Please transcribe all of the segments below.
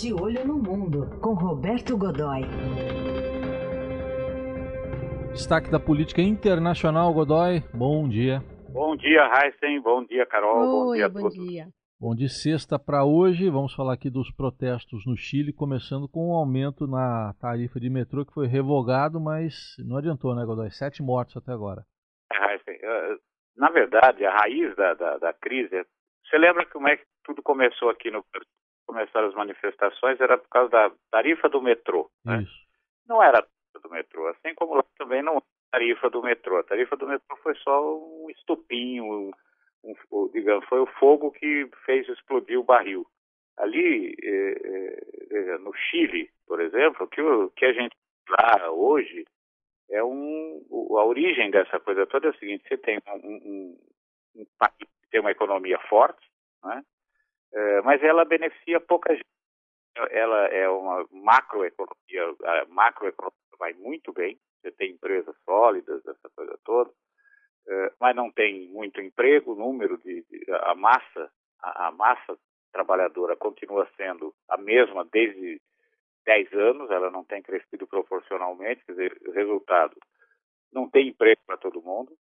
De Olho no Mundo, com Roberto Godoy. Destaque da política internacional, Godoy. Bom dia. Bom dia, Heisen. Bom dia, Carol. Oi, bom dia bom a todos. dia. Bom, de sexta para hoje, vamos falar aqui dos protestos no Chile, começando com o um aumento na tarifa de metrô que foi revogado, mas não adiantou, né, Godoy? Sete mortos até agora. Heisen, eh, na verdade, a raiz da, da, da crise, você lembra como é que tudo começou aqui no começaram as manifestações, era por causa da tarifa do metrô. Né? Não era a tarifa do metrô, assim como lá também não era a tarifa do metrô. A tarifa do metrô foi só um estupinho, um, um, digamos, foi o fogo que fez explodir o barril. Ali, eh, eh, no Chile, por exemplo, que o que a gente lá hoje é um a origem dessa coisa toda é o seguinte: você tem um, um, um país que tem uma economia forte, né? É, mas ela beneficia pouca gente. Ela é uma macroeconomia, a macroeconomia vai muito bem, você tem empresas sólidas, essa coisa toda, é, mas não tem muito emprego, o número de, de a massa, a, a, massa trabalhadora continua sendo a mesma desde 10 anos, ela não tem crescido proporcionalmente, quer dizer, resultado, não tem emprego para todo mundo.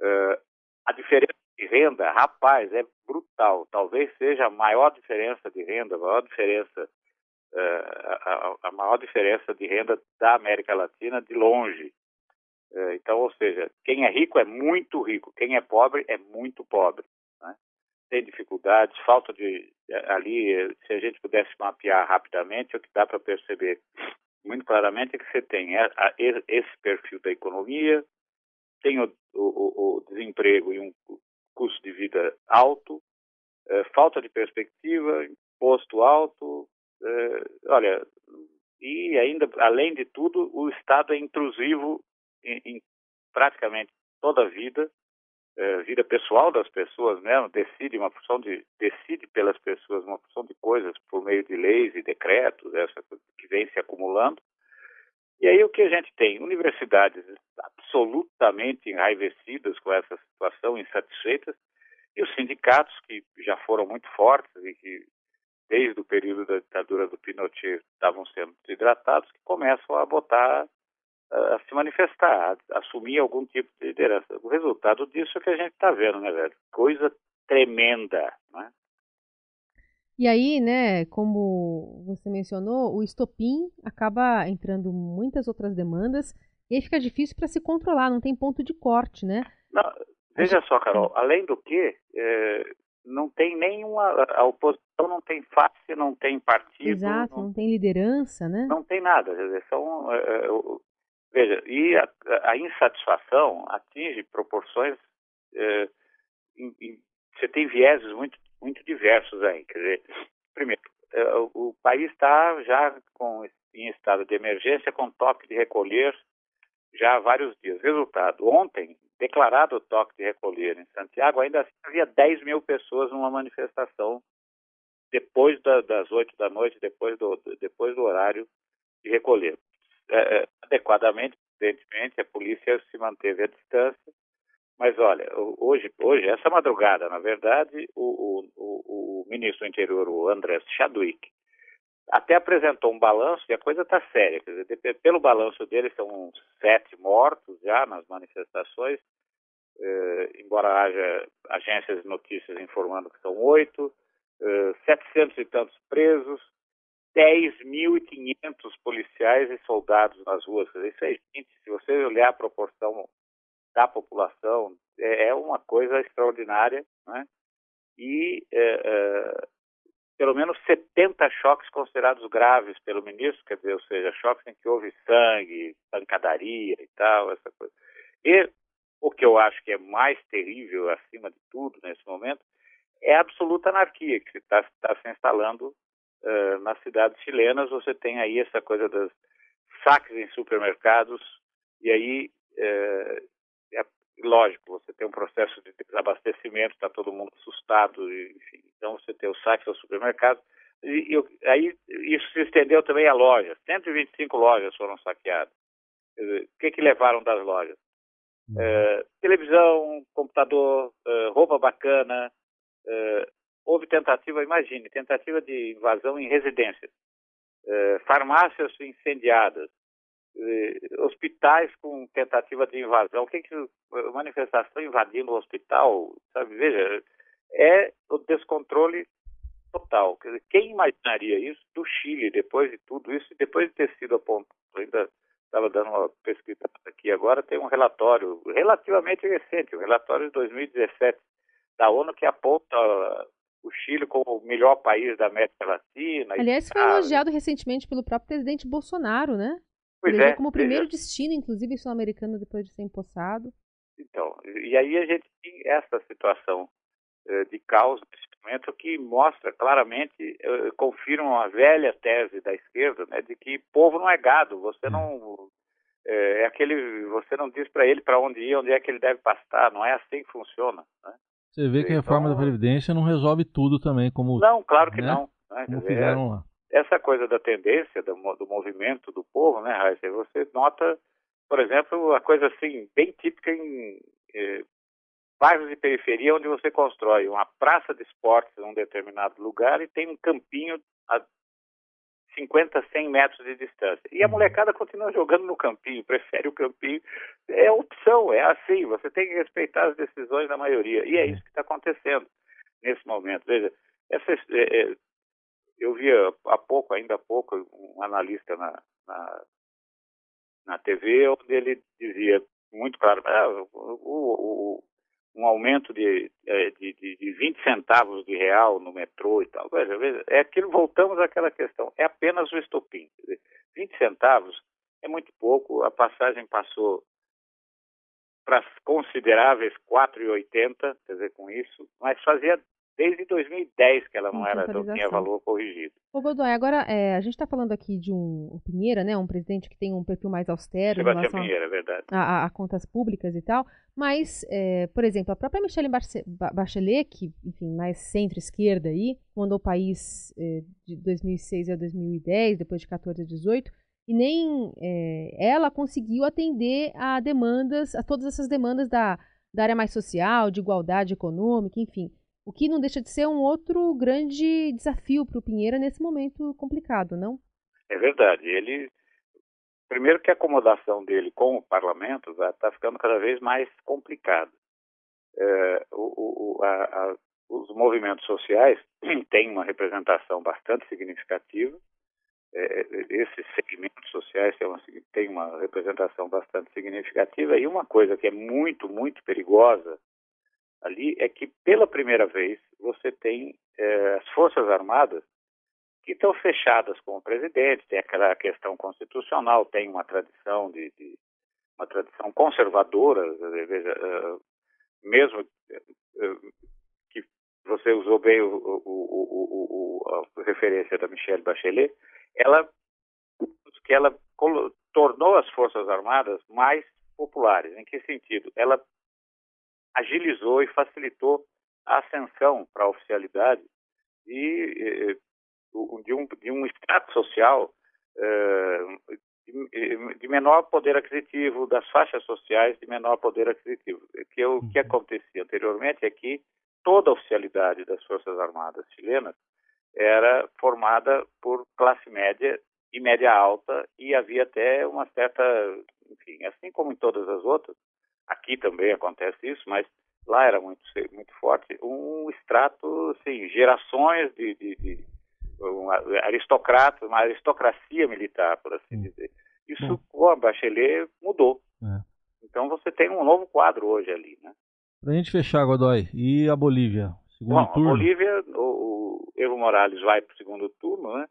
É, a diferença de renda, rapaz, é brutal. Talvez seja a maior diferença de renda, a maior diferença, uh, a, a, maior diferença de renda da América Latina de longe. Uh, então, ou seja, quem é rico é muito rico, quem é pobre é muito pobre. Né? Tem dificuldades, falta de ali, se a gente pudesse mapear rapidamente, o que dá para perceber muito claramente é que você tem esse perfil da economia, tem o, o, o desemprego e um custo de vida alto, é, falta de perspectiva, imposto alto, é, olha, e ainda, além de tudo, o Estado é intrusivo em, em praticamente toda a vida, é, vida pessoal das pessoas mesmo, decide uma porção de, decide pelas pessoas uma porção de coisas por meio de leis e decretos, essa que vem se acumulando, e aí o que a gente tem? Universidades absolutamente enraivecidas com essa situação, insatisfeitas, e os sindicatos que já foram muito fortes e que desde o período da ditadura do Pinochet estavam sendo desidratados, que começam a botar, a se manifestar, a assumir algum tipo de liderança. O resultado disso é que a gente está vendo, né, velho? Coisa tremenda, né? E aí, né, como você mencionou, o estopim acaba entrando muitas outras demandas e aí fica difícil para se controlar, não tem ponto de corte, né? Não, veja só, Carol, além do que, é, não tem nenhuma. A oposição não tem face, não tem partido. Exato, não, não tem liderança, né? Não tem nada. Quer dizer, são, é, é veja, e a, a, insatisfação atinge proporções. É, em, em, você tem vieses muito muito diversos aí. Quer dizer, primeiro, é, o país está já com, em estado de emergência com toque de recolher já há vários dias. Resultado, ontem, declarado o toque de recolher em Santiago, ainda assim havia 10 mil pessoas numa manifestação depois da, das 8 da noite, depois do, depois do horário de recolher. É, é adequadamente, evidentemente, a polícia se manteve à distância, mas olha, hoje, hoje essa madrugada, na verdade, o, o, o ministro do interior, o André Chadwick, até apresentou um balanço e a coisa está séria. Quer dizer, pelo balanço dele, são sete mortos já nas manifestações, eh, embora haja agências de notícias informando que são oito, eh, 700 e tantos presos, 10.500 policiais e soldados nas ruas. Quer dizer, isso aí, gente, se você olhar a proporção da população é, é uma coisa extraordinária, né? E é, é, pelo menos 70 choques considerados graves pelo ministro, quer dizer, ou seja, choques em que houve sangue, pancadaria e tal, essa coisa. E o que eu acho que é mais terrível, acima de tudo, nesse momento, é a absoluta anarquia que está tá se instalando uh, nas cidades chilenas. Você tem aí essa coisa dos saques em supermercados, e aí lógico, você tem um processo de desabastecimento, está todo mundo assustado, enfim. Então você tem o saque ao supermercado. E, e, aí isso se estendeu também a lojas. 125 lojas foram saqueadas. Dizer, o que, que levaram das lojas? É, televisão, computador, é, roupa bacana, é, houve tentativa, imagine, tentativa de invasão em residências, eh, farmácias incendiadas, eh, hospitais com tentativa de invasão. O que que manifestação invadindo o hospital, sabe? Veja, é o descontrole total. Quer dizer, quem imaginaria isso do Chile depois de tudo isso, depois de ter sido apontado, ainda estava dando uma pesquisa aqui agora, tem um relatório relativamente recente, um relatório de 2017 da ONU que aponta o Chile como o melhor país da América Latina. Aliás, foi elogiado recentemente pelo próprio presidente Bolsonaro, né? Pois Ele é, como o primeiro é. destino, inclusive sul-americano, depois de ser empossado. Então, e aí a gente tem essa situação eh, de caos nesse momento que mostra claramente, eh, confirma a velha tese da esquerda, né, de que povo não é gado, você não eh, é aquele, você não diz para ele para onde ir, onde é que ele deve pastar, não é assim que funciona. Né? Você vê que a reforma Então- da Previdência não resolve tudo também, como, Não, claro que Né? não. né, como dizer, fizeram lá. Essa coisa da tendência do, do movimento do povo, né, Raíssa? Você nota, por exemplo, a coisa assim, bem típica em eh, bairros de periferia onde você constrói uma praça de esportes em um determinado lugar e tem um campinho a 50, 100 metros de distância. E a molecada continua jogando no campinho, prefere o campinho. É opção, é assim, você tem que respeitar as decisões da maioria. E é isso que está acontecendo nesse momento. Veja, essa, é, é, eu via há pouco, ainda há pouco, um analista na, na, na TV, onde ele dizia muito claro, ah, o, o, um aumento de, eh, de, de, de 20 centavos de real no metrô e tal. Veja, veja, é aquilo, voltamos àquela questão, é apenas o estopim. Quer dizer, 20 centavos é muito pouco, a passagem passou para consideráveis 4,80, quer dizer, com isso, mas fazia desde 2010 que ela não era, não tinha valor corrigido. Ô Godoy, agora é, a gente está falando aqui de um, Pinheira, né, um presidente que tem um perfil mais austero em Sebastião relação a- Pinheiro, é verdade. a, a- a contas públicas e tal, mas, é, por exemplo, a própria Michelle Bachelet, que, enfim, mais centro-esquerda aí, mandou o país é, de 2006 a 2010, depois de 14 a 18, e nem é, ela conseguiu atender a demandas, a todas essas demandas da, da área mais social, de igualdade econômica, enfim. O que não deixa de ser um outro grande desafio para o Pinheira nesse momento complicado, não? É verdade. Ele, primeiro que a acomodação dele com o parlamento está ficando cada vez mais complicada. É, o, o, os movimentos sociais têm uma representação bastante significativa. É, esses segmentos sociais têm uma, têm uma representação bastante significativa. E uma coisa que é muito, muito perigosa ali é que, pela primeira vez, você tem é, as Forças Armadas que estão fechadas com o presidente, tem aquela questão constitucional, tem uma tradição de, de uma tradição conservadora, veja, uh, mesmo uh, que você usou bem o, o, o, a referência da Michelle Bachelet, ela que ela tornou as forças armadas mais populares. Em que sentido? Ela agilizou e facilitou a ascensão para a oficialidade de, de, um, de um extrato social de, de, menor poder aquisitivo, das faixas sociais de menor poder aquisitivo. Que o que acontecia anteriormente é que toda a oficialidade das Forças Armadas chilenas era formada por classe média e média alta e havia até uma certa, enfim, assim como em todas as outras, aqui também acontece isso, mas lá era muito muito forte, um extrato, assim, gerações de, de, de um aristocratas, uma aristocracia militar, por assim dizer. Isso com a Bachelet mudou. É. Então você tem um novo quadro hoje ali, né? Pra gente fechar, Godoy, e a Bolívia? Segundo Bom, turno? a Bolívia, o, o Evo Morales vai para o segundo turno, né?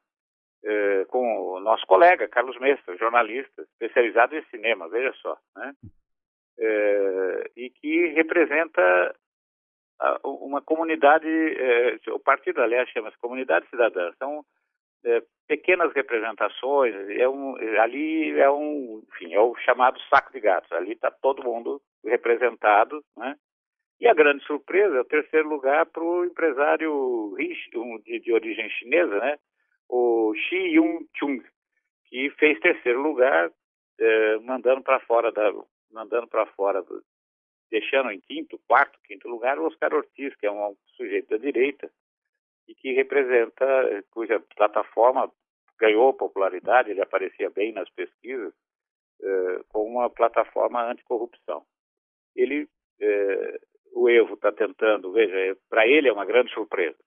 É, com o nosso colega, Carlos Mestre, jornalista, especializado em cinema, veja só, né? É, e que representa uma comunidade, é, o partido, aliás, chama-se Comunidade Cidadã, são é, pequenas representações, é um, ali é um, enfim, é o chamado saco de gatos, ali está todo mundo representado, né? E a grande surpresa é o terceiro lugar para o empresário de, de origem chinesa, né? O Xi Yun-chung, que fez terceiro lugar, eh, mandando para fora da, mandando para fora, deixando em quinto, quarto, quinto lugar o Oscar Ortiz, que é um sujeito da direita, e que representa, cuja plataforma ganhou popularidade, ele aparecia bem nas pesquisas, eh, com uma plataforma anticorrupção. Ele, eh, o Evo está tentando, veja, para ele é uma grande surpresa.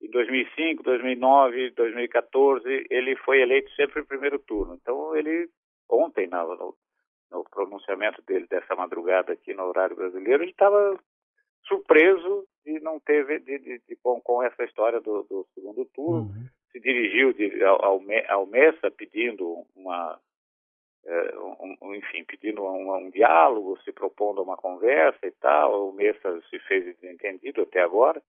em 2005, 2009, 2014, ele foi eleito sempre em primeiro turno. Então, ele, ontem, no, no pronunciamento dele dessa madrugada aqui no horário brasileiro, ele estava surpreso de não ter, de, de, de, com, com, essa história do, do segundo turno. Uhum. Se dirigiu de, ao, ao Messa pedindo uma é, um, enfim, pedindo um, um, diálogo, se propondo uma conversa e tal. O Messa se fez desentendido até agora.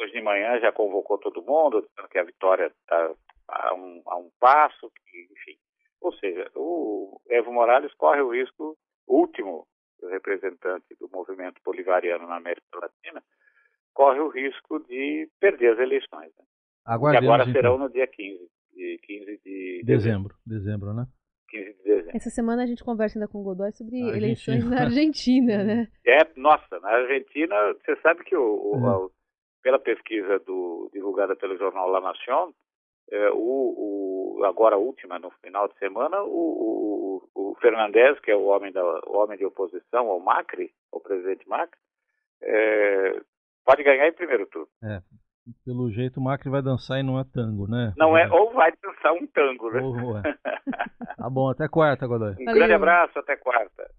Hoje de manhã já convocou todo mundo, dizendo que a vitória está a um, a um passo, que, enfim. Ou seja, o Evo Morales corre o risco, último representante do movimento bolivariano na América Latina, corre o risco de perder as eleições. Né? Aguardemos, que agora serão então. no dia 15, de 15 de dezembro. Dezembro, né? 15 de dezembro. Essa semana a gente conversa ainda com o Godoy sobre eleições na Argentina, né? É, nossa, na Argentina, você sabe que o, o, é. pela pesquisa do, divulgada pelo jornal La Nación, é, o, o, agora a última, no final de semana, o, o, o Fernandes, que é o homem, da, o homem de oposição ao Macri, ao presidente Macri, é, pode ganhar em primeiro turno. É, pelo jeito o Macri vai dançar e não é tango, né? Não é, ou vai dançar um tango, né? Ou, é. tá bom, até quarta, Godoy. Um Valeu. grande abraço, até quarta.